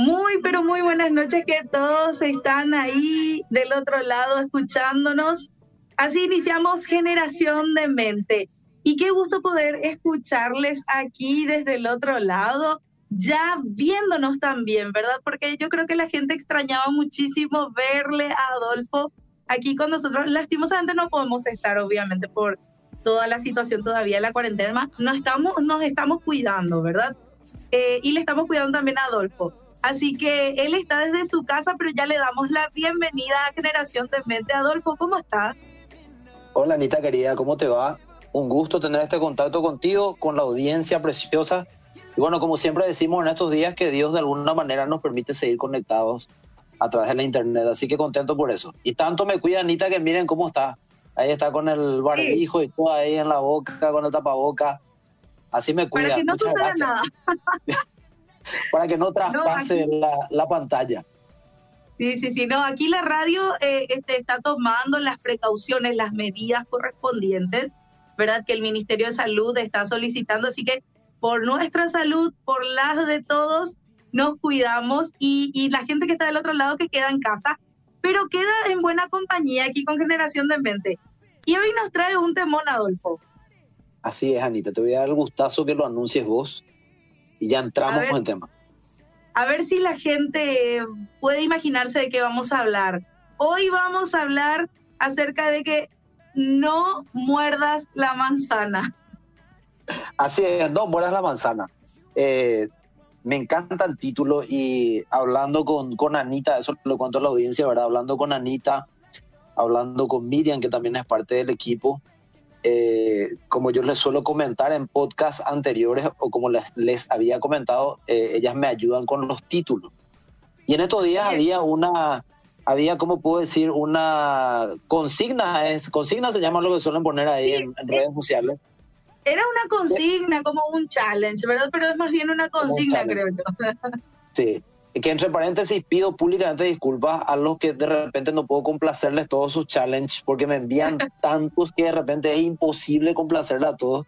Muy, pero muy buenas noches que todos están ahí del otro lado escuchándonos. Así iniciamos Generación de Mente. Y qué gusto poder escucharles aquí desde el otro lado, ya viéndonos también, ¿verdad? Porque yo creo que la gente extrañaba muchísimo verle a Adolfo aquí con nosotros. Lastimosamente no podemos estar, obviamente, por toda la situación todavía la cuarentena. Nos estamos, nos estamos cuidando, ¿verdad? Eh, y le estamos cuidando también a Adolfo. Así que él está desde su casa, pero ya le damos la bienvenida a Generación de Mente. Adolfo, ¿cómo estás? Hola Anita querida, ¿cómo te va? Un gusto tener este contacto contigo, con la audiencia preciosa. Y bueno, como siempre decimos en estos días, que Dios de alguna manera nos permite seguir conectados a través de la internet. Así que contento por eso. Y tanto me cuida Anita que miren cómo está. Ahí está con el barbijo y todo ahí en la boca, con el tapaboca. Así me cuida. Para que no suceda nada. para que no traspase la, pantalla. Sí, sí, sí, no, aquí la radio eh, este, está tomando las precauciones, las medidas correspondientes, ¿verdad? Que el Ministerio de Salud está solicitando, así que por nuestra salud, por las de todos, nos cuidamos y, y la gente que está del otro lado que queda en casa, pero queda en buena compañía aquí con Generación de Mente. Y hoy nos trae un temón, Adolfo. Así es, Anita, te voy a dar el gustazo que lo anuncies vos y ya entramos con el tema. A ver si la gente puede imaginarse de qué vamos a hablar. Hoy vamos a hablar acerca de que no muerdas la manzana. Así es, no muerdas la manzana. Eh, me encanta el título y hablando con, con Anita, eso lo cuento a la audiencia, ¿verdad? Hablando con Anita, hablando con Miriam, que también es parte del equipo, eh, como yo les suelo comentar en podcasts anteriores o como les, les había comentado, eh, ellas me ayudan con los títulos. Y en estos días había una, había, ¿cómo puedo decir? Una consigna, es consigna se llama lo que suelen poner ahí en, redes sociales. Era una consigna, como un challenge, ¿verdad? Pero es más bien una consigna, creo yo. Sí, que entre paréntesis pido públicamente disculpas a los que de repente no puedo complacerles todos sus challenges porque me envían tantos que de repente es imposible complacerles a todos.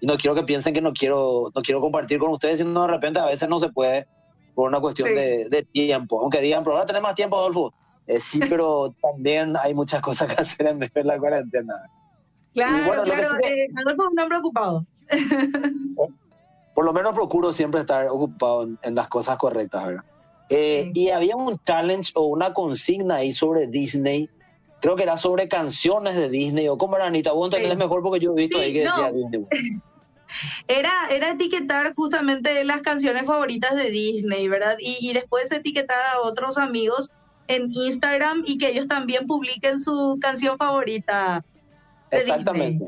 Y no quiero que piensen que no quiero, no quiero compartir con ustedes, sino de repente a veces no se puede por una cuestión de, tiempo. Aunque digan, pero ahora tenemos más tiempo, Adolfo. Eh, sí, pero también hay muchas cosas que hacer en medio de la cuarentena. Claro, claro. Eh, Adolfo es un hombre ocupado. por lo menos procuro siempre estar ocupado en las cosas correctas, ¿verdad? Eh, y había un challenge o una consigna ahí sobre Disney. Creo que era sobre canciones de Disney. ¿O cómo era, Anita? Vos entendés mejor porque yo he visto ahí que decía Disney. Era, era etiquetar justamente las canciones favoritas de Disney, ¿verdad? Y, y después etiquetar a otros amigos en Instagram y que ellos también publiquen su canción favorita. Exactamente.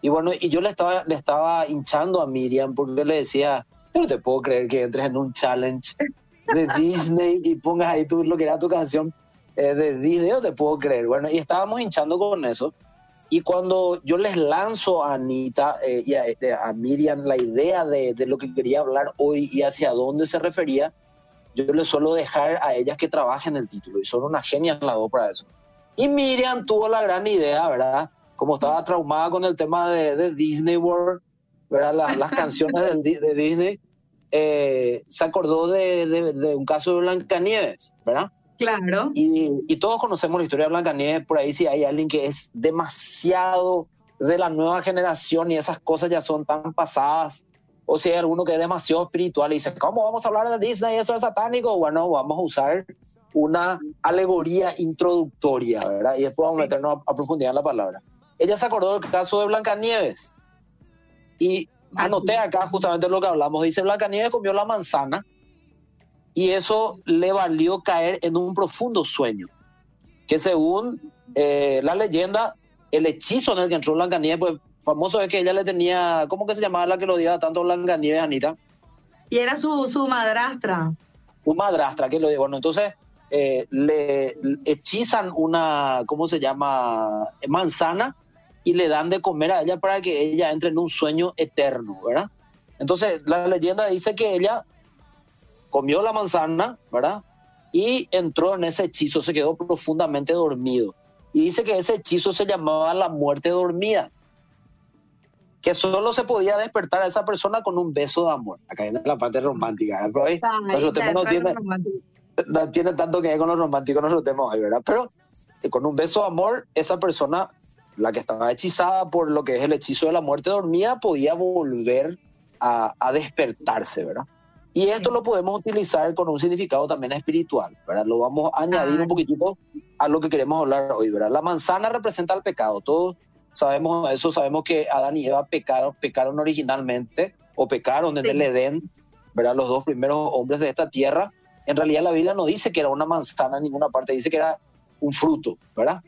Y bueno, y yo le estaba, le estaba hinchando a Miriam porque le decía, yo no te puedo creer que entres en un challenge de Disney y pongas ahí tú lo que era tu canción eh, de Disney, no te puedo creer. Bueno, y estábamos hinchando con eso. Y cuando yo les lanzo a Anita eh, y este, a, Miriam la idea de, de, lo que quería hablar hoy y hacia dónde se refería, yo les suelo dejar a ellas que trabajen el título y son una genia la dos para eso. Y Miriam tuvo la gran idea, ¿verdad? Como estaba traumada con el tema de, de Disney World, ¿verdad? las canciones de, de Disney, eh, se acordó de, un caso de Blancanieves, ¿verdad? Claro. Y, todos conocemos la historia de Blancanieves, por ahí si hay alguien que es demasiado de la nueva generación y esas cosas ya son tan pasadas, o si hay alguno que es demasiado espiritual y dice, ¿cómo vamos a hablar de Disney? Eso es satánico. Bueno, vamos a usar una alegoría introductoria, ¿verdad? Y después vamos a meternos a, a profundidad en la palabra. Ella se acordó del caso de Blancanieves. Y Anoté acá justamente lo que hablamos. Dice Blancanieves comió la manzana y eso le valió caer en un profundo sueño. Que según eh, la leyenda, el hechizo en el que entró Blancanieves, pues famoso es que ella le tenía, ¿cómo que se llamaba la que lo odiaba tanto Blancanieves, Anita? Y era su, su madrastra. Su madrastra, que lo Bueno, entonces eh, le hechizan una, ¿cómo se llama? Manzana y le dan de comer a ella para que ella entre en un sueño eterno, ¿verdad? Entonces, la leyenda dice que ella comió la manzana, ¿verdad? Y entró en ese hechizo, se quedó profundamente dormido. Y dice que ese hechizo se llamaba la muerte dormida. que solo se podía despertar a esa persona con un beso de amor. Acá viene la parte romántica. Pero ahí, no tiene, no tiene tanto que ver con lo romántico, nosotros tenemos ahí, ¿verdad? Pero eh, con un beso de amor, esa persona, la que estaba hechizada por lo que es el hechizo de la muerte dormida, podía volver a, a despertarse, ¿verdad? Y esto lo podemos utilizar con un significado también espiritual, ¿verdad? Lo vamos a añadir un poquitito a lo que queremos hablar hoy, ¿verdad? La manzana representa el pecado. Todos sabemos eso, sabemos que Adán y Eva pecaron, pecaron originalmente o pecaron en el Edén, ¿verdad? Los dos primeros hombres de esta tierra. En realidad la Biblia no dice que era una manzana en ninguna parte, dice que era un fruto, ¿verdad?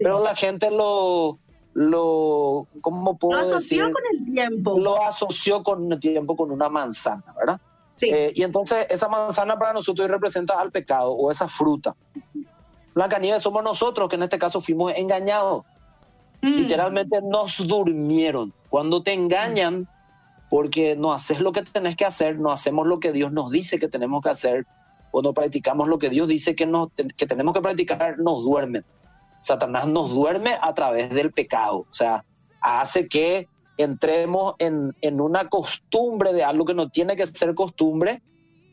Pero la gente lo, lo, ¿cómo puedo lo asoció con el tiempo. Lo asoció con el tiempo con una manzana, ¿verdad? Eh, y entonces esa manzana para nosotros representa al pecado o esa fruta. Blancanieves somos nosotros que en este caso fuimos engañados. Mm. Literalmente nos durmieron. Cuando te engañan, porque no haces lo que tenés que hacer, no hacemos lo que Dios nos dice que tenemos que hacer, o no practicamos lo que Dios dice que, nos, que tenemos que practicar, nos duermen. Satanás nos duerme a través del pecado. O sea, hace que entremos en, en una costumbre de algo que no tiene que ser costumbre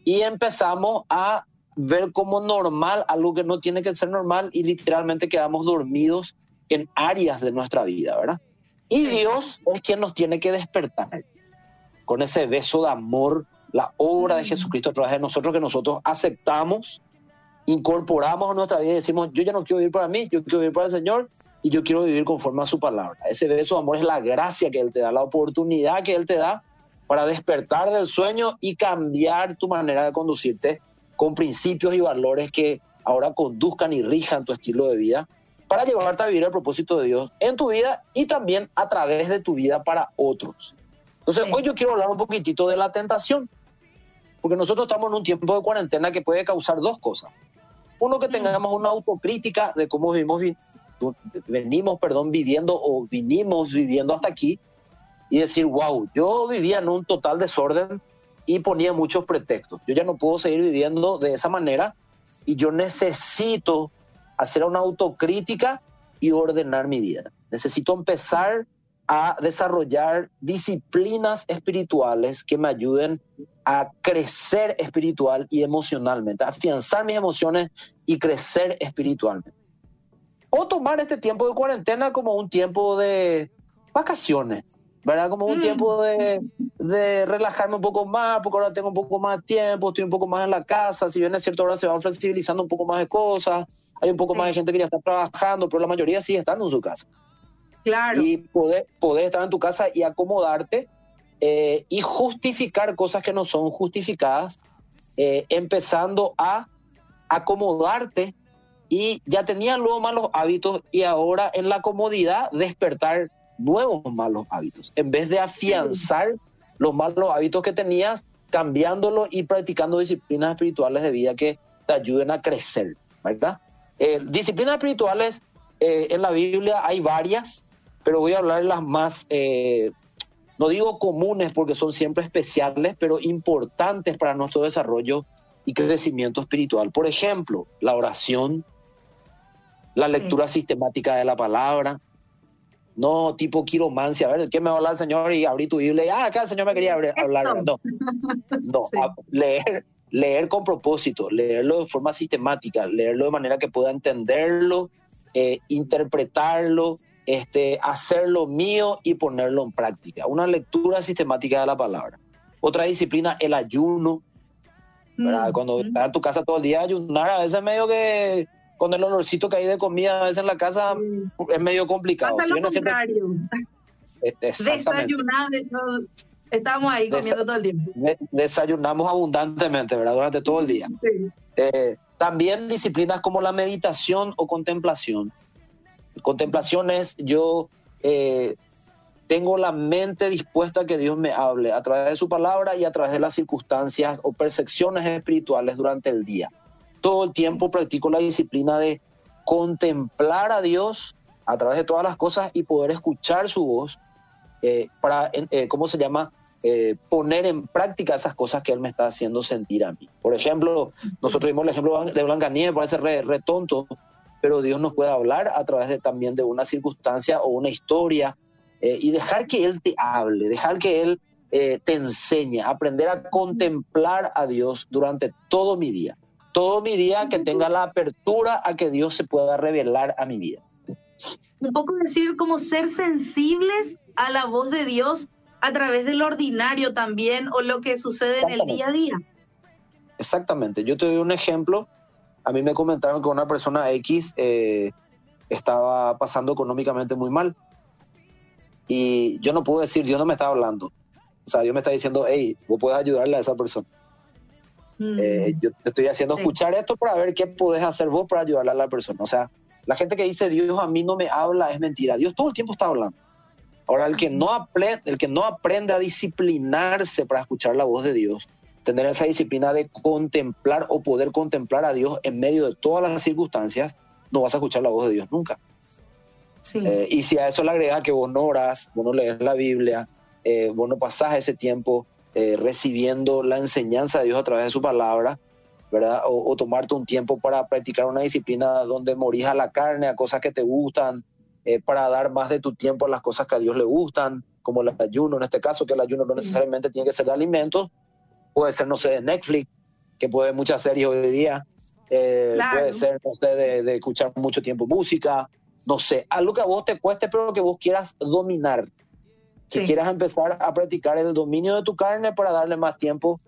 y empezamos a ver como normal algo que no tiene que ser normal y literalmente quedamos dormidos en áreas de nuestra vida, ¿verdad? Y Dios es quien nos tiene que despertar con ese beso de amor, la obra de Jesucristo a través de nosotros que nosotros aceptamos, incorporamos a nuestra vida y decimos, yo ya no quiero vivir para mí, yo quiero vivir para el Señor y yo quiero vivir conforme a su palabra. Ese beso de amor es la gracia que Él te da, la oportunidad que Él te da para despertar del sueño y cambiar tu manera de conducirte con principios y valores que ahora conduzcan y rijan tu estilo de vida para llevarte a vivir el propósito de Dios en tu vida y también a través de tu vida para otros. Entonces, hoy yo quiero hablar un poquitito de la tentación, porque nosotros estamos en un tiempo de cuarentena que puede causar dos cosas. Uno, que tengamos una autocrítica de cómo vivimos, venimos perdón, viviendo o vinimos viviendo hasta aquí y decir, wow, yo vivía en un total desorden y ponía muchos pretextos. Yo ya no puedo seguir viviendo de esa manera y yo necesito hacer una autocrítica y ordenar mi vida. Necesito empezar a desarrollar disciplinas espirituales que me ayuden a crecer espiritual y emocionalmente, a afianzar mis emociones y crecer espiritualmente. O tomar este tiempo de cuarentena como un tiempo de vacaciones, ¿verdad? Como un mm. tiempo de, de, relajarme un poco más, porque ahora tengo un poco más de tiempo, estoy un poco más en la casa, si bien es cierto, ahora se van flexibilizando un poco más de cosas, hay un poco más de gente que ya está trabajando, pero la mayoría sigue estando en su casa. Claro. Y poder, poder estar en tu casa y acomodarte eh, y justificar cosas que no son justificadas, eh, empezando a acomodarte y ya tenías luego malos hábitos y ahora en la comodidad despertar nuevos malos hábitos. En vez de afianzar los malos hábitos que tenías, cambiándolos y practicando disciplinas espirituales de vida que te ayuden a crecer, ¿verdad? Eh, disciplinas espirituales eh, en la Biblia hay varias, pero voy a hablar las más, eh, no digo comunes porque son siempre especiales, pero importantes para nuestro desarrollo y crecimiento espiritual. Por ejemplo, la oración, la lectura sistemática de la palabra, no tipo quiromancia, a ver, ¿qué me va a hablar el Señor? Y abrí tu Biblia y, ah, acá el Señor me quería hablar. No, no, leer, leer con propósito, leerlo de forma sistemática, leerlo de manera que pueda entenderlo, eh, interpretarlo, este, hacerlo mío y ponerlo en práctica. Una lectura sistemática de la palabra. Otra disciplina, el ayuno. Mm, Cuando mm. estás en tu casa todo el día, ayunar a veces medio que con el olorcito que hay de comida a veces en la casa mm. es medio complicado. Pasa lo contrario. Desayunar, Estamos ahí comiendo todo el tiempo. Desayunamos abundantemente, ¿verdad? Durante todo el día. Eh, también disciplinas como la meditación o contemplación. Contemplación es yo eh, tengo la mente dispuesta a que Dios me hable a través de su palabra y a través de las circunstancias o percepciones espirituales durante el día. Todo el tiempo practico la disciplina de contemplar a Dios a través de todas las cosas y poder escuchar su voz eh, para, eh, ¿cómo se llama? Eh, poner en práctica esas cosas que él me está haciendo sentir a mí. Por ejemplo, nosotros vimos el ejemplo de Blanca Nieves, parece re, re, tonto, pero Dios nos puede hablar a través de, también de una circunstancia o una historia eh, y dejar que Él te hable, dejar que Él eh, te enseñe, aprender a contemplar a Dios durante todo mi día. Todo mi día que tenga la apertura a que Dios se pueda revelar a mi vida. Un poco decir como ser sensibles a la voz de Dios a través del ordinario también o lo que sucede en el día a día. Exactamente. Yo te doy un ejemplo. A mí me comentaron que una persona X eh, estaba pasando económicamente muy mal. Y yo no puedo decir, Dios no me está hablando. O sea, Dios me está diciendo, hey, vos puedes ayudarle a esa persona. Mm. Eh, yo te estoy haciendo escuchar esto para ver qué puedes hacer vos para ayudarle a la persona. O sea, la gente que dice Dios a mí no me habla es mentira. Dios todo el tiempo está hablando. Ahora, el que no aprende, el que no aprende a disciplinarse para escuchar la voz de Dios, tener esa disciplina de contemplar o poder contemplar a Dios en medio de todas las circunstancias, no vas a escuchar la voz de Dios nunca. Eh, y si a eso le agrega que vos no oras, vos no lees la Biblia, eh, vos no pasás ese tiempo eh, recibiendo la enseñanza de Dios a través de su palabra, ¿verdad? O, tomarte un tiempo para practicar una disciplina donde morís a la carne, a cosas que te gustan, para dar más de tu tiempo a las cosas que a Dios le gustan, como el ayuno en este caso, que el ayuno no necesariamente tiene que ser de alimentos, puede ser, no sé, de Netflix, que puede ver muchas series hoy día, puede ser, no sé, de, de escuchar mucho tiempo música, no sé, algo que a vos te cueste, pero que vos quieras dominar. Que quieras empezar a practicar el dominio de tu carne para darle más tiempo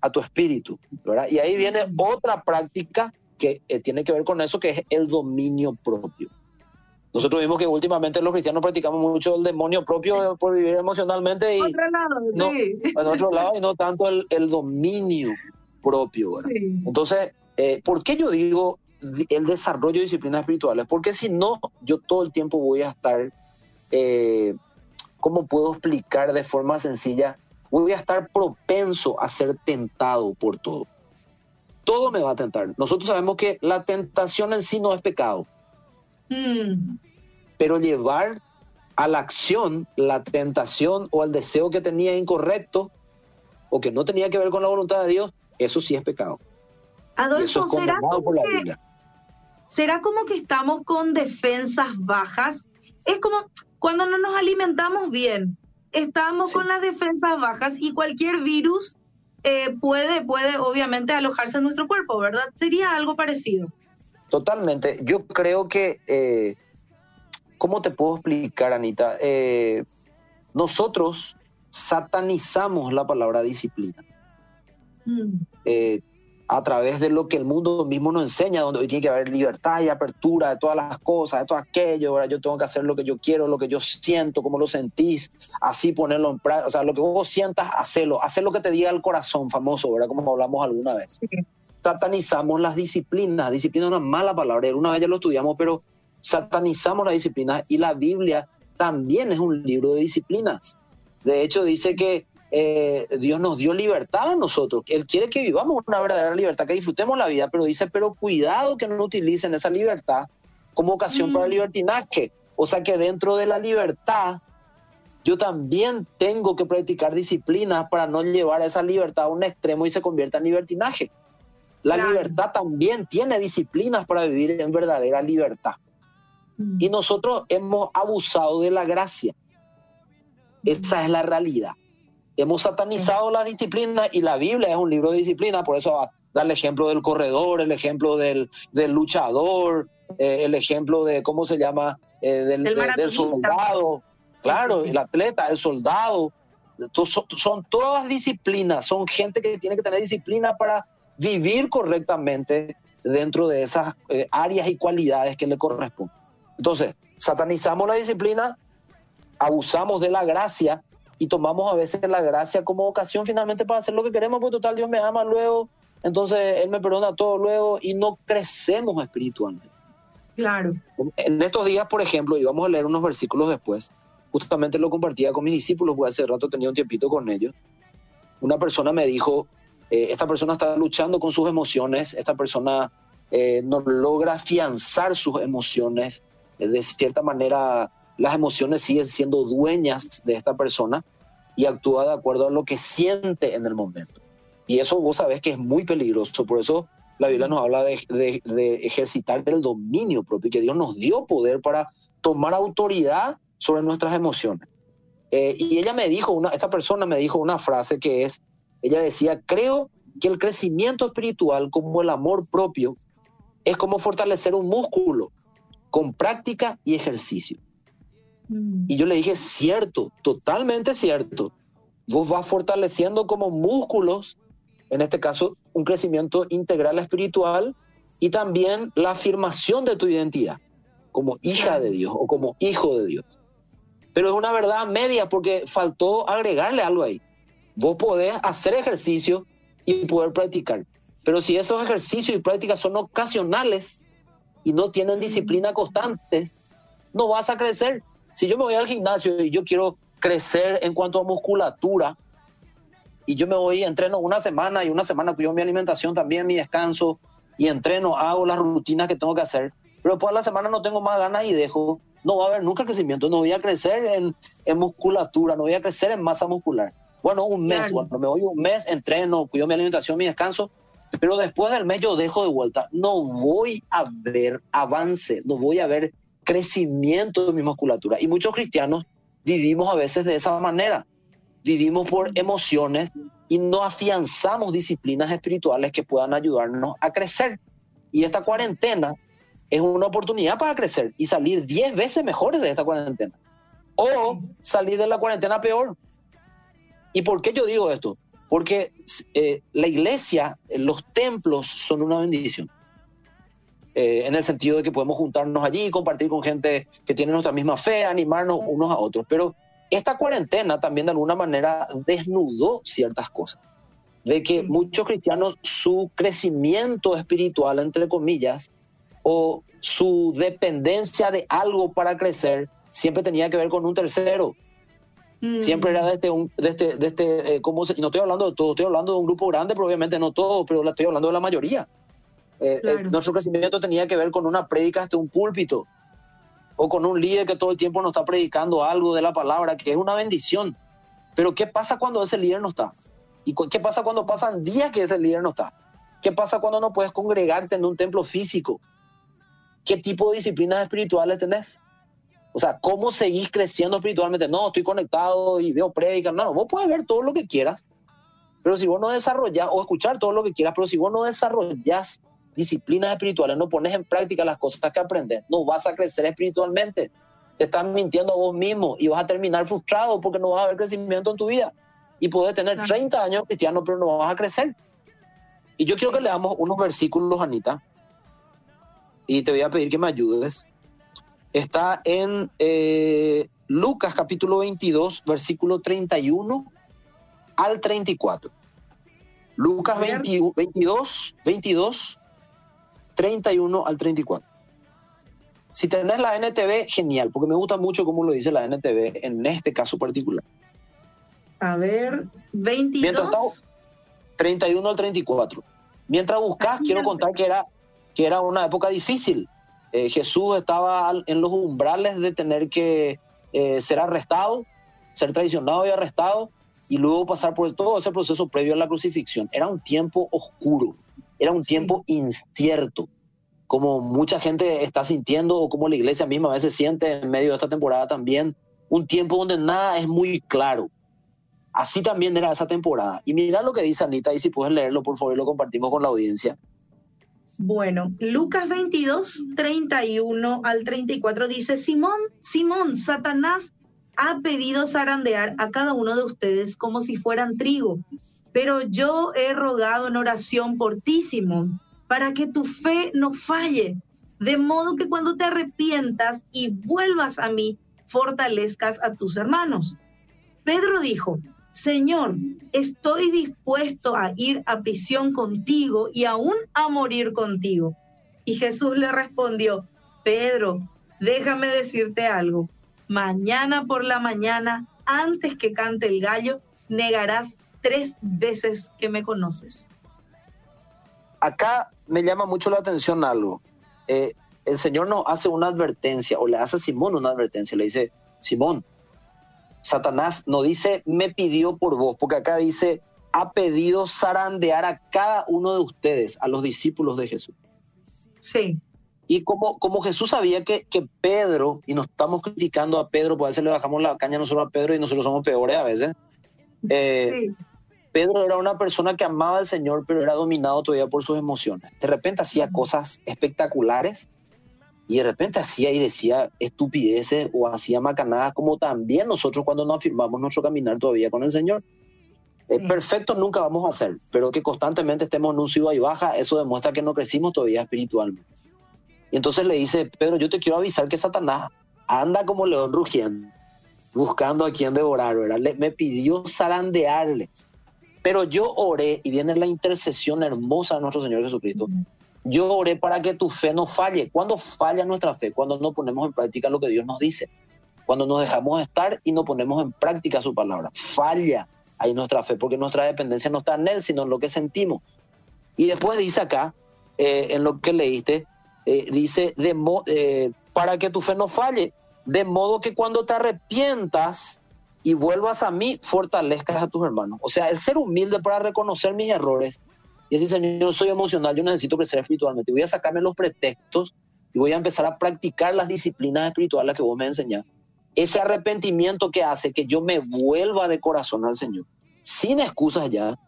a tu espíritu, ¿verdad? Y ahí viene otra práctica que eh, tiene que ver con eso, que es el dominio propio. Nosotros vimos que últimamente los cristianos practicamos mucho el demonio propio por vivir emocionalmente y no, en otro lado y no tanto el, dominio propio. ¿verdad? Entonces, eh, ¿por qué yo digo el desarrollo de disciplinas espirituales, porque si no, yo todo el tiempo voy a estar, eh, ¿cómo puedo explicar de forma sencilla? Voy a estar propenso a ser tentado por todo. Todo me va a tentar. Nosotros sabemos que la tentación en sí no es pecado, mm. pero llevar a la acción la tentación o el deseo que tenía incorrecto o que no tenía que ver con la voluntad de Dios, eso sí es pecado. Adolfo, ¿será por la Biblia. ¿será como que estamos con defensas bajas? Es como cuando no nos alimentamos bien, estamos con las defensas bajas y cualquier virus eh, puede, puede obviamente alojarse en nuestro cuerpo, ¿verdad? Sería algo parecido. Totalmente. Yo creo que, eh, ¿cómo te puedo explicar, Anita? Eh, nosotros satanizamos la palabra disciplina. Mm a través de lo que el mundo mismo nos enseña, donde hoy tiene que haber libertad y apertura de todas las cosas, de todo aquello, ahora yo tengo que hacer lo que yo quiero, lo que yo siento, como lo sentís, así ponerlo en práctica, o sea, lo que vos sientas, hacerlo, hacer lo que te diga el corazón famoso, ¿verdad? Como hablamos alguna vez. Satanizamos las disciplinas, disciplina es una mala palabra, una vez ya lo estudiamos, pero satanizamos las disciplinas y la Biblia también es un libro de disciplinas. De hecho, dice que eh, Dios nos dio libertad a nosotros. Él quiere que vivamos una verdadera libertad, que disfrutemos la vida, pero dice, pero cuidado que no utilicen esa libertad como ocasión para el mm. libertinaje. O sea que dentro de la libertad, yo también tengo que practicar disciplina para no llevar esa libertad a un extremo y se convierta en libertinaje. La libertad también tiene disciplinas para vivir en verdadera libertad. Mm. Y nosotros hemos abusado de la gracia. Esa es la realidad. Hemos satanizado la disciplina y la Biblia es un libro de disciplina, por eso da el ejemplo del corredor, el ejemplo del, del luchador, eh, el ejemplo de, ¿cómo se llama? Eh, del, del, soldado, claro, el atleta, el soldado. Son, son, todas disciplinas, son gente que tiene que tener disciplina para vivir correctamente dentro de esas eh, áreas y cualidades que le corresponden. Entonces, satanizamos la disciplina, abusamos de la gracia y tomamos a veces la gracia como ocasión finalmente para hacer lo que queremos, porque total Dios me ama luego, entonces Él me perdona todo luego y no crecemos espiritualmente. Claro. En estos días, por ejemplo, y vamos a leer unos versículos después, justamente lo compartía con mis discípulos, porque hace rato tenía un tiempito con ellos. Una persona me dijo, eh, esta persona está luchando con sus emociones, esta persona eh, no logra afianzar sus emociones, eh, de cierta manera las emociones siguen siendo dueñas de esta persona y actúa de acuerdo a lo que siente en el momento. Y eso vos sabés que es muy peligroso, por eso la Biblia nos habla de, ejercitar el dominio propio, que Dios nos dio poder para tomar autoridad sobre nuestras emociones. Y ella me dijo, una, esta persona me dijo una frase que es, ella decía, creo que el crecimiento espiritual como el amor propio es como fortalecer un músculo con práctica y ejercicio. Mm. Y yo le dije, cierto, totalmente cierto. Vos vas fortaleciendo como músculos, en este caso, un crecimiento integral espiritual y también la afirmación de tu identidad como hija de Dios o como hijo de Dios. Pero es una verdad media porque faltó agregarle algo ahí. Vos podés hacer ejercicio y poder practicar. Pero si esos ejercicios y prácticas son ocasionales y no tienen disciplina constantes, no vas a crecer. Si yo me voy al gimnasio y yo quiero crecer en cuanto a musculatura, y yo me voy, entreno una semana y una semana cuido mi alimentación, también mi descanso, y entreno, hago las rutinas que tengo que hacer, pero de la semana no tengo más ganas y dejo, no va a haber nunca crecimiento, no voy a crecer en, en musculatura, no voy a crecer en masa muscular. Bueno, un mes, bueno, me voy un mes, entreno, cuido mi alimentación, mi descanso, pero después del mes yo dejo de vuelta. No voy a ver avance, no voy a ver crecimiento de mi musculatura. Y muchos cristianos vivimos a veces de esa manera. Vivimos por emociones y no afianzamos disciplinas espirituales que puedan ayudarnos a crecer. Y esta cuarentena es una oportunidad para crecer y salir 10 veces mejores de esta cuarentena. O salir de la cuarentena peor. ¿Y por qué yo digo esto? Porque eh, la iglesia, eh, los templos son una bendición. Eh, en el sentido de que podemos juntarnos allí, compartir con gente que tiene nuestra misma fe, animarnos unos a otros. Pero esta cuarentena también de alguna manera desnudó ciertas cosas. De que muchos cristianos, su crecimiento espiritual, entre comillas, o su dependencia de algo para crecer, siempre tenía que ver con un tercero. Siempre era de este, de este, de este eh, ¿cómo se, no estoy hablando de todo, estoy hablando de un grupo grande, pero obviamente no todo, pero estoy hablando de la mayoría. Eh, eh, nuestro crecimiento tenía que ver con una prédica hasta un púlpito, o con un líder que todo el tiempo nos está predicando algo de la palabra, que es una bendición. Pero ¿qué pasa cuando ese líder no está? ¿Y qué pasa cuando pasan días que ese líder no está? ¿Qué pasa cuando no puedes congregarte en un templo físico? ¿Qué tipo de disciplinas espirituales tenés? O sea, ¿cómo seguís creciendo espiritualmente? No, estoy conectado y veo prédicas. No, vos puedes ver todo lo que quieras, pero si vos no desarrollas, o escuchar todo lo que quieras, pero si vos no desarrollas disciplinas espirituales, no pones en práctica las cosas que aprendes, no vas a crecer espiritualmente. Te estás mintiendo a vos mismo y vas a terminar frustrado porque no vas a haber crecimiento en tu vida. Y puedes tener 30 años cristiano, pero no vas a crecer. Y yo quiero que leamos unos versículos, Anita, y te voy a pedir que me ayudes está en eh, Lucas capítulo 22, versículo 31 al 34. Lucas 22, 22, 31 al 34. Si tenés la NTV, genial, porque me gusta mucho cómo lo dice la NTV en este caso particular. A ver, 22. 31 al 34. Mientras buscas, quiero contar que era, que era una época difícil eh, Jesús estaba en los umbrales de tener que eh, ser arrestado, ser traicionado y arrestado, y luego pasar por todo ese proceso previo a la crucifixión. Era un tiempo oscuro, era un tiempo incierto, como mucha gente está sintiendo o como la iglesia misma a veces siente en medio de esta temporada también, un tiempo donde nada es muy claro. Así también era esa temporada. Y mira lo que dice Anita, y si puedes leerlo, por favor, lo compartimos con la audiencia. Bueno, Lucas 22, 31 al 34 dice, Simón, Simón, Satanás ha pedido zarandear a cada uno de ustedes como si fueran trigo, pero yo he rogado en oración por ti, Simón, para que tu fe no falle, de modo que cuando te arrepientas y vuelvas a mí, fortalezcas a tus hermanos. Pedro dijo, Señor, estoy dispuesto a ir a prisión contigo y aún a morir contigo. Y Jesús le respondió, Pedro, déjame decirte algo. Mañana por la mañana, antes que cante el gallo, negarás tres veces que me conoces. Acá me llama mucho la atención algo. Eh, el Señor nos hace una advertencia, o le hace a Simón una advertencia, le dice, Simón, Satanás no dice me pidió por vos, porque acá dice ha pedido zarandear a cada uno de ustedes, a los discípulos de Jesús. Sí. Y como, como Jesús sabía que, que Pedro, y nos estamos criticando a Pedro, pues a veces le bajamos la caña nosotros a Pedro y nosotros somos peores a veces. Eh, Pedro era una persona que amaba al Señor, pero era dominado todavía por sus emociones. De repente hacía cosas espectaculares y de repente hacía y decía estupideces o hacía macanadas, como también nosotros cuando nos afirmamos nuestro caminar todavía con el Señor. Eh, perfecto nunca vamos a ser, pero que constantemente estemos en un subo y baja, eso demuestra que no crecimos todavía espiritualmente. Y entonces le dice, Pedro, yo te quiero avisar que Satanás anda como león rugiendo, buscando a quien devorar, ¿verdad? me pidió zarandearles. Pero yo oré, y viene la intercesión hermosa de nuestro Señor Jesucristo, yo oré para que tu fe no falle. ¿Cuándo falla nuestra fe? Cuando no ponemos en práctica lo que Dios nos dice. Cuando nos dejamos estar y no ponemos en práctica su palabra. Falla ahí nuestra fe, porque nuestra dependencia no está en Él, sino en lo que sentimos. Y después dice acá, eh, en lo que leíste, eh, dice, de eh, para que tu fe no falle, de modo que cuando te arrepientas y vuelvas a mí, fortalezcas a tus hermanos. O sea, el ser humilde para reconocer mis errores y decir, Señor, yo soy emocional, yo necesito crecer espiritualmente. Voy a sacarme los pretextos y voy a empezar a practicar las disciplinas espirituales que vos me enseñás. Ese arrepentimiento que hace que yo me vuelva de corazón al Señor, sin excusas ya,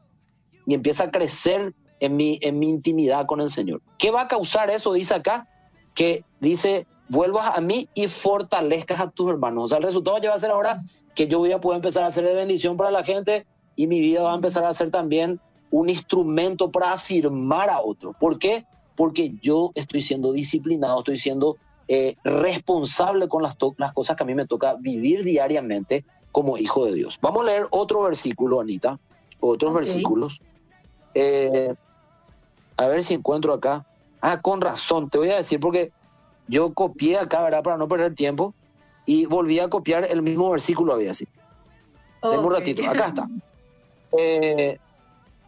y empieza a crecer en mi, en mi intimidad con el Señor. ¿Qué va a causar eso? Dice acá, que dice, vuelvas a mí y fortalezcas a tus hermanos. O sea, el resultado ya va a ser ahora que yo voy a poder empezar a ser de bendición para la gente y mi vida va a empezar a ser también un instrumento para afirmar a otro. ¿Por qué? Porque yo estoy siendo disciplinado, estoy siendo eh, responsable con las, las cosas que a mí me toca vivir diariamente como hijo de Dios. Vamos a leer otro versículo, Anita, otros versículos. Eh, a ver si encuentro acá. Ah, con razón, te voy a decir porque yo copié acá, ¿verdad? Para no perder tiempo y volví a copiar el mismo versículo, había así. Tengo un ratito, acá está. Eh,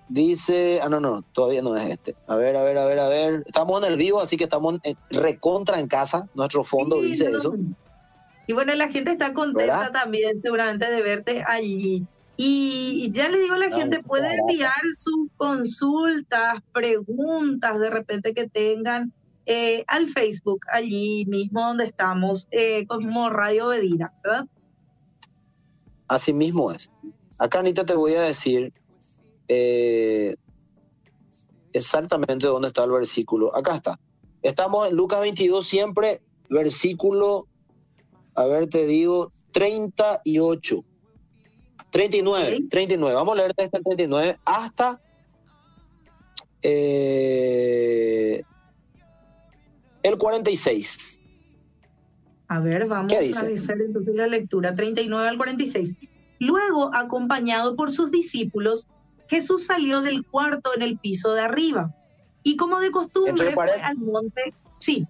Dice, ah, no, no, todavía no es este. A ver, a ver, a ver, a ver. Estamos en el vivo, así que estamos recontra en casa. Nuestro fondo dice eso. Y bueno, la gente está contenta también seguramente de verte allí. Y ya le digo a la gente, puede enviar sus consultas, preguntas de repente que tengan eh, al Facebook, allí mismo donde estamos, eh, como Radio Bedira, ¿verdad? Así mismo es. Acá, Anita, te voy a decir eh, exactamente dónde está el versículo. Acá está. Estamos en Lucas 22 siempre, versículo, a ver, te digo, 38. 39, 39. Vamos a leer desde el 39 hasta eh, el 46. A ver, vamos a revisar entonces la lectura 39 al 46. Luego, acompañado por sus discípulos, Jesús salió del cuarto en el piso de arriba y como de costumbre fue al monte. Sí.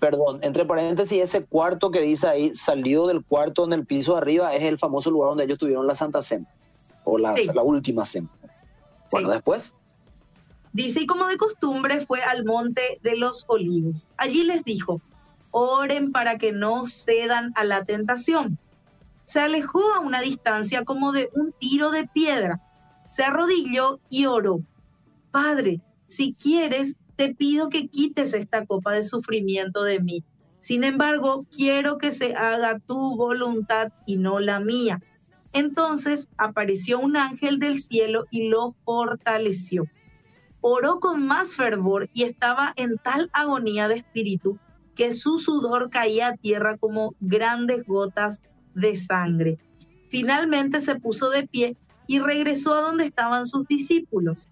Perdón, entre paréntesis, ese cuarto que dice ahí, salió del cuarto en el piso de arriba, es el famoso lugar donde ellos tuvieron la Santa Cena, o la, la última cena. Bueno, después. Dice, y como de costumbre fue al monte de los olivos. Allí les dijo, oren para que no cedan a la tentación. Se alejó a una distancia como de un tiro de piedra se arrodilló y oró. Padre, si quieres, te pido que quites esta copa de sufrimiento de mí. Sin embargo, quiero que se haga tu voluntad y no la mía. Entonces apareció un ángel del cielo y lo fortaleció. Oró con más fervor y estaba en tal agonía de espíritu que su sudor caía a tierra como grandes gotas de sangre. Finalmente se puso de pie y regresó a donde estaban sus discípulos,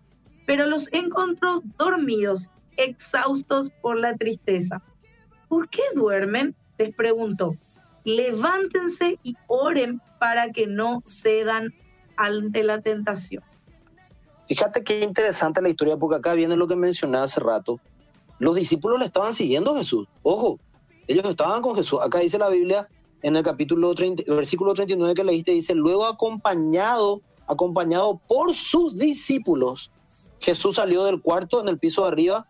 pero los encontró dormidos, exhaustos por la tristeza. ¿Por qué duermen? les preguntó. Levántense y oren para que no cedan ante la tentación. Fíjate qué interesante la historia, porque acá viene lo que mencioné hace rato. Los discípulos le estaban siguiendo a Jesús. Ojo, ellos estaban con Jesús. Acá dice la Biblia en el capítulo 30, versículo 39 que leíste, dice, luego acompañado acompañado por sus discípulos, Jesús salió del cuarto en el piso de arriba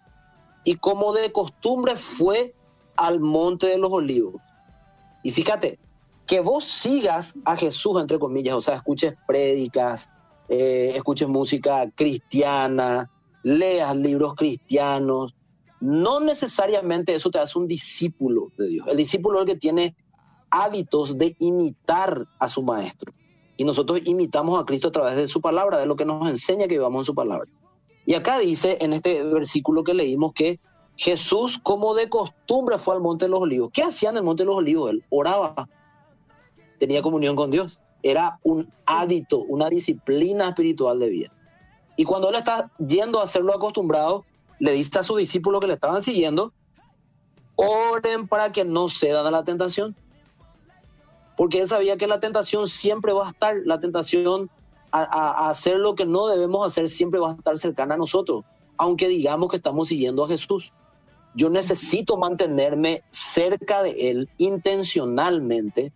y como de costumbre fue al monte de los olivos. Y fíjate, que vos sigas a Jesús, entre comillas, o sea, escuches prédicas, eh, escuches música cristiana, leas libros cristianos, no necesariamente eso te hace un discípulo de Dios. El discípulo es el que tiene hábitos de imitar a su maestro. Y nosotros imitamos a Cristo a través de su palabra, de lo que nos enseña que vivamos en su palabra. Y acá dice en este versículo que leímos que Jesús, como de costumbre, fue al Monte de los Olivos. ¿Qué hacía en el Monte de los Olivos? Él oraba, tenía comunión con Dios. Era un hábito, una disciplina espiritual de vida. Y cuando él está yendo a hacerlo acostumbrado, le dice a sus discípulos que le estaban siguiendo, oren para que no cedan a la tentación. Porque él sabía que la tentación siempre va a estar, la tentación a, hacer lo que no debemos hacer siempre va a estar cercana a nosotros, aunque digamos que estamos siguiendo a Jesús. Yo necesito mantenerme cerca de Él intencionalmente,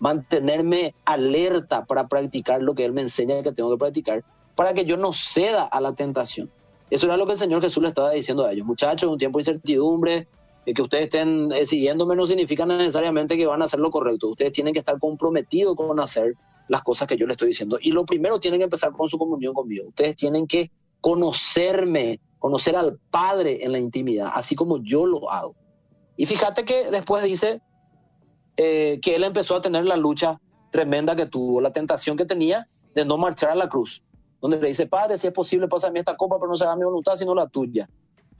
mantenerme alerta para practicar lo que Él me enseña que tengo que practicar, para que yo no ceda a la tentación. Eso era lo que el Señor Jesús le estaba diciendo a ellos. Muchachos, un tiempo de incertidumbre, que ustedes estén eh, siguiéndome no significa necesariamente que van a hacer lo correcto. Ustedes tienen que estar comprometidos con hacer las cosas que yo les estoy diciendo. Y lo primero tienen que empezar con su comunión conmigo. Ustedes tienen que conocerme, conocer al Padre en la intimidad, así como yo lo hago. Y fíjate que después dice eh, que él empezó a tener la lucha tremenda que tuvo, la tentación que tenía de no marchar a la cruz, donde le dice, Padre, si es posible, pásame esta copa, pero no se haga mi voluntad, sino la tuya.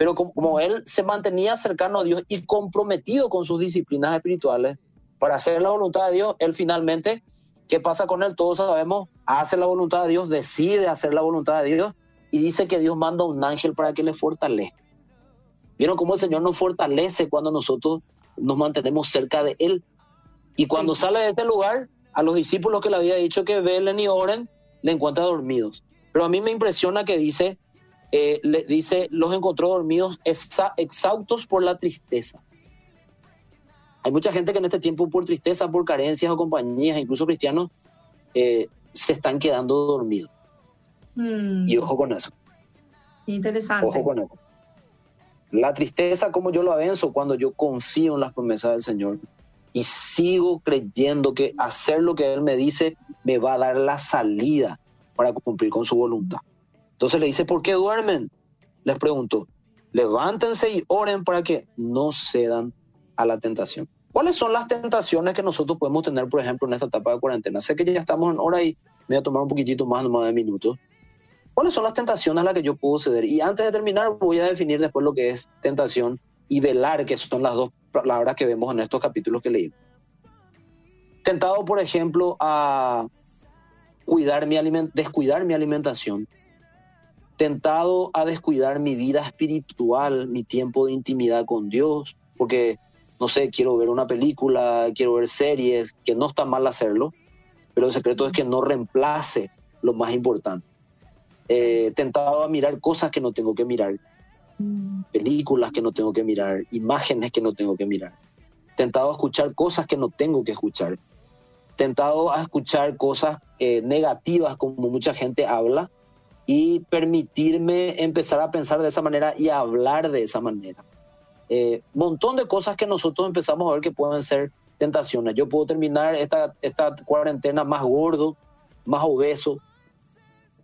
Pero como, él se mantenía cercano a Dios y comprometido con sus disciplinas espirituales para hacer la voluntad de Dios, él finalmente, ¿qué pasa con él? Todos sabemos, hace la voluntad de Dios, decide hacer la voluntad de Dios y dice que Dios manda un ángel para que le fortalezca. ¿Vieron cómo el Señor nos fortalece cuando nosotros nos mantenemos cerca de Él? Y cuando sale de ese lugar, a los discípulos que le había dicho que velen y oren, le encuentra dormidos. Pero a mí me impresiona que dice eh, le dice, los encontró dormidos exhaustos por la tristeza. Hay mucha gente que en este tiempo por tristeza, por carencias o compañías, incluso cristianos, eh, se están quedando dormidos. Hmm. Y ojo con eso. Interesante. Ojo con eso. La tristeza, como yo lo avenzo cuando yo confío en las promesas del Señor y sigo creyendo que hacer lo que Él me dice me va a dar la salida para cumplir con su voluntad. Entonces le dice, ¿por qué duermen? Les pregunto, levántense y oren para que no cedan a la tentación. ¿Cuáles son las tentaciones que nosotros podemos tener, por ejemplo, en esta etapa de cuarentena? Sé que ya estamos en hora y me voy a tomar un poquitito más, de minutos. ¿Cuáles son las tentaciones a las que yo puedo ceder? Y antes de terminar, voy a definir después lo que es tentación y velar, que son las dos palabras que vemos en estos capítulos que leí. Tentado, por ejemplo, a cuidar mi descuidar mi alimentación, tentado a descuidar mi vida espiritual, mi tiempo de intimidad con Dios, porque, no sé, quiero ver una película, quiero ver series, que no está mal hacerlo, pero el secreto es que no reemplace lo más importante. Eh, tentado a mirar cosas que no tengo que mirar, películas que no tengo que mirar, imágenes que no tengo que mirar, tentado a escuchar cosas que no tengo que escuchar, tentado a escuchar cosas eh, negativas como mucha gente habla, y permitirme empezar a pensar de esa manera y a hablar de esa manera. Eh, montón de cosas que nosotros empezamos a ver que pueden ser tentaciones. Yo puedo terminar esta, esta cuarentena más gordo, más obeso,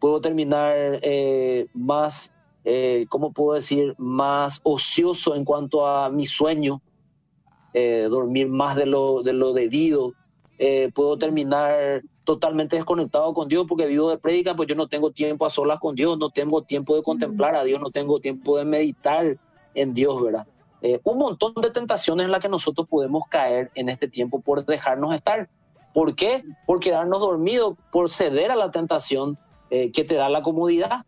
puedo terminar eh, más, eh, ¿cómo puedo decir?, más ocioso en cuanto a mi sueño, eh, dormir más de lo, de lo debido, puedo terminar totalmente desconectado con Dios porque vivo de prédica, pues yo no tengo tiempo a solas con Dios, no tengo tiempo de contemplar a Dios, no tengo tiempo de meditar en Dios, ¿verdad? Eh, un montón de tentaciones en las que nosotros podemos caer en este tiempo por dejarnos estar. ¿Por qué? Por quedarnos dormidos, por ceder a la tentación eh, que te da la comodidad.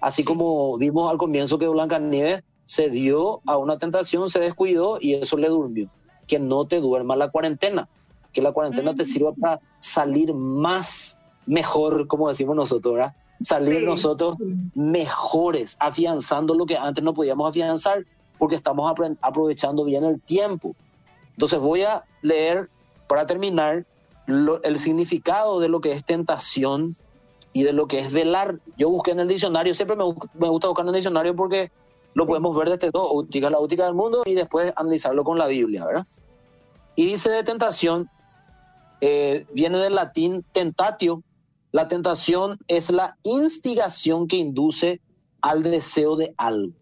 Así como vimos al comienzo que Blanca Nieves se dio a una tentación, se descuidó y eso le durmió. Que no te duerma la cuarentena que la cuarentena te sirva para salir más mejor, como decimos nosotros, ¿verdad? Salir nosotros mejores, afianzando lo que antes no podíamos afianzar, porque estamos aprovechando bien el tiempo. Entonces voy a leer, para terminar, el significado de lo que es tentación y de lo que es velar. Yo busqué en el diccionario, siempre me, me gusta buscar en el diccionario porque lo podemos ver desde dos ópticas, la óptica del mundo y después analizarlo con la Biblia, ¿verdad? Y dice de tentación, eh, viene del latín tentatio. La tentación es la instigación que induce al deseo de algo.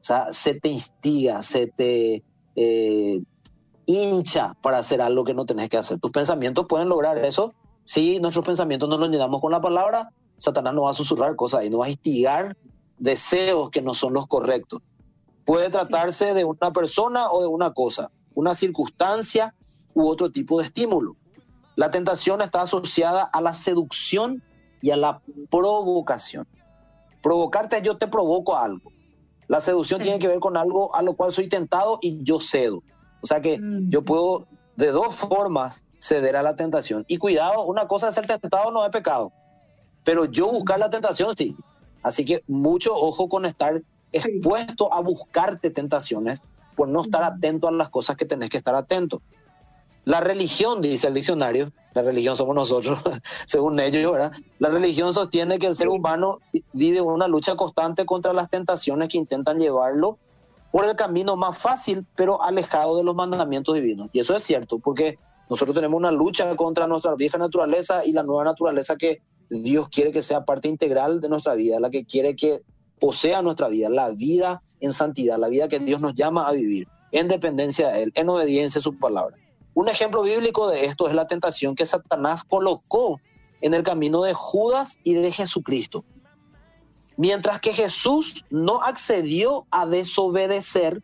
O sea, se te instiga, se te eh, hincha para hacer algo que no tenés que hacer. Tus pensamientos pueden lograr eso. Si nuestros pensamientos no los llenamos con la palabra, Satanás no va a susurrar cosas y no va a instigar deseos que no son los correctos. Puede tratarse de una persona o de una cosa, una circunstancia u otro tipo de estímulo. La tentación está asociada a la seducción y a la provocación. Provocarte yo te provoco algo. La seducción tiene que ver con algo a lo cual soy tentado y yo cedo. O sea que mm. yo puedo de dos formas ceder a la tentación. Y cuidado, una cosa es ser tentado no es pecado. Pero yo buscar la tentación sí. Así que mucho ojo con estar expuesto a buscarte tentaciones por no estar atento a las cosas que tenés que estar atento. La religión, dice el diccionario, la religión somos nosotros, según ellos, ¿verdad? La religión sostiene que el ser humano vive una lucha constante contra las tentaciones que intentan llevarlo por el camino más fácil, pero alejado de los mandamientos divinos. Y eso es cierto, porque nosotros tenemos una lucha contra nuestra vieja naturaleza y la nueva naturaleza que Dios quiere que sea parte integral de nuestra vida, la que quiere que posea nuestra vida, la vida en santidad, la vida que Dios nos llama a vivir, en dependencia de Él, en obediencia a su palabra. Un ejemplo bíblico de esto es la tentación que Satanás colocó en el camino de Judas y de Jesucristo. Mientras que Jesús no accedió a desobedecer,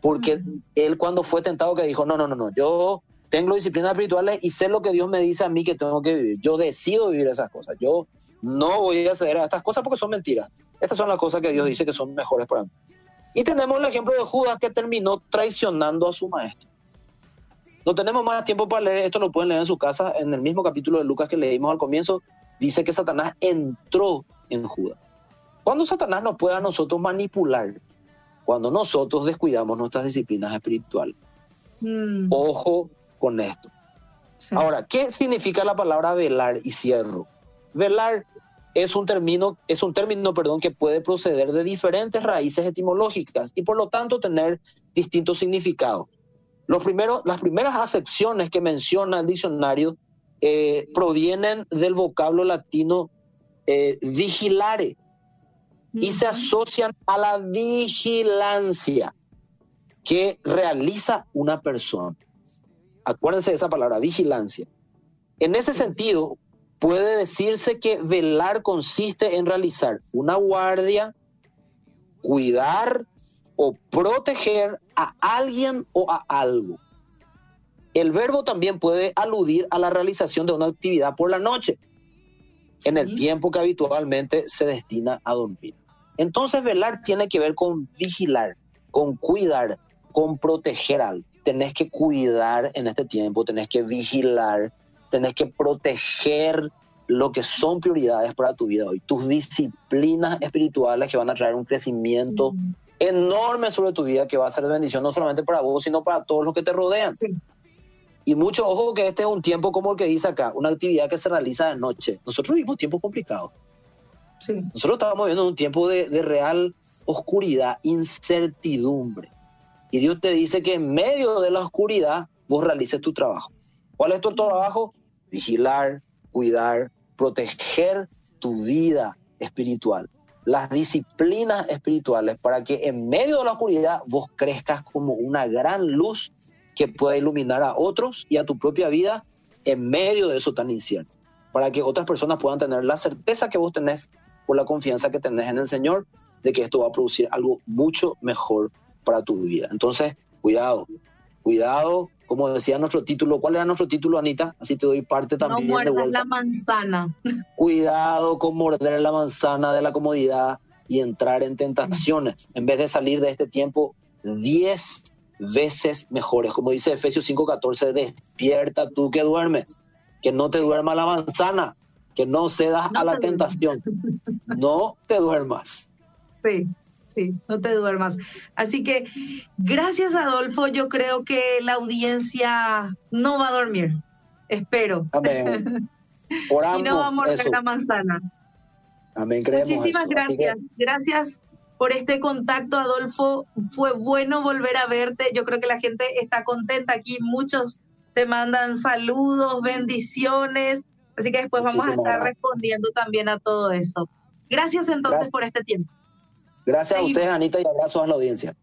porque él cuando fue tentado que dijo, no, no, no, no, yo tengo disciplinas espirituales y sé lo que Dios me dice a mí que tengo que vivir. Yo decido vivir esas cosas. Yo no voy a ceder a estas cosas porque son mentiras. Estas son las cosas que Dios dice que son mejores para mí. Y tenemos el ejemplo de Judas que terminó traicionando a su maestro. No tenemos más tiempo para leer, esto lo pueden leer en su casa, en el mismo capítulo de Lucas que leímos al comienzo, dice que Satanás entró en Judas. Cuando Satanás nos puede a nosotros manipular, cuando nosotros descuidamos nuestras disciplinas espirituales. Mm. Ojo con esto. Ahora, ¿qué significa la palabra velar y cierro? Velar es un término, es un término, perdón, que puede proceder de diferentes raíces etimológicas y por lo tanto tener distintos significados. Los primeros, las primeras acepciones que menciona el diccionario eh, provienen del vocablo latino eh, vigilare y se asocian a la vigilancia que realiza una persona. Acuérdense de esa palabra, vigilancia. En ese sentido, puede decirse que velar consiste en realizar una guardia, cuidar o proteger a alguien o a algo. El verbo también puede aludir a la realización de una actividad por la noche, en el tiempo que habitualmente se destina a dormir. Entonces velar tiene que ver con vigilar, con cuidar, con proteger algo. Tenés que cuidar en este tiempo, tenés que vigilar, tenés que proteger lo que son prioridades para tu vida hoy, tus disciplinas espirituales que van a traer un crecimiento enorme sobre tu vida que va a ser de bendición no solamente para vos, sino para todos los que te rodean. Y mucho ojo que este es un tiempo como el que dice acá, una actividad que se realiza de noche. Nosotros vivimos tiempos complicados. Nosotros estamos viviendo un tiempo de, de real oscuridad, incertidumbre. Y Dios te dice que en medio de la oscuridad vos realices tu trabajo. ¿Cuál es tu trabajo? Vigilar, cuidar, proteger tu vida espiritual las disciplinas espirituales para que en medio de la oscuridad vos crezcas como una gran luz que pueda iluminar a otros y a tu propia vida en medio de eso tan incierto, para que otras personas puedan tener la certeza que vos tenés por la confianza que tenés en el Señor de que esto va a producir algo mucho mejor para tu vida. Entonces, cuidado, cuidado como decía nuestro título, ¿cuál era nuestro título, Anita? Así te doy parte también. No muerdas la manzana. Cuidado con morder la manzana de la comodidad y entrar en tentaciones. En vez de salir de este tiempo diez veces mejores. Como dice Efesios 5:14, despierta tú que duermes, que no te duerma la manzana, que no cedas a la tentación. No te duermas. Sí no te duermas. Así que gracias Adolfo, yo creo que la audiencia no va a dormir, espero. Amén. y no va a morder la manzana. Amén, Muchísimas gracias. Gracias por este contacto, Adolfo. Fue bueno volver a verte. Yo creo que la gente está contenta aquí. Muchos te mandan saludos, bendiciones. Así que después vamos a estar respondiendo también a todo eso. Gracias entonces por este tiempo. Gracias a ustedes, Anita, y abrazos a la audiencia.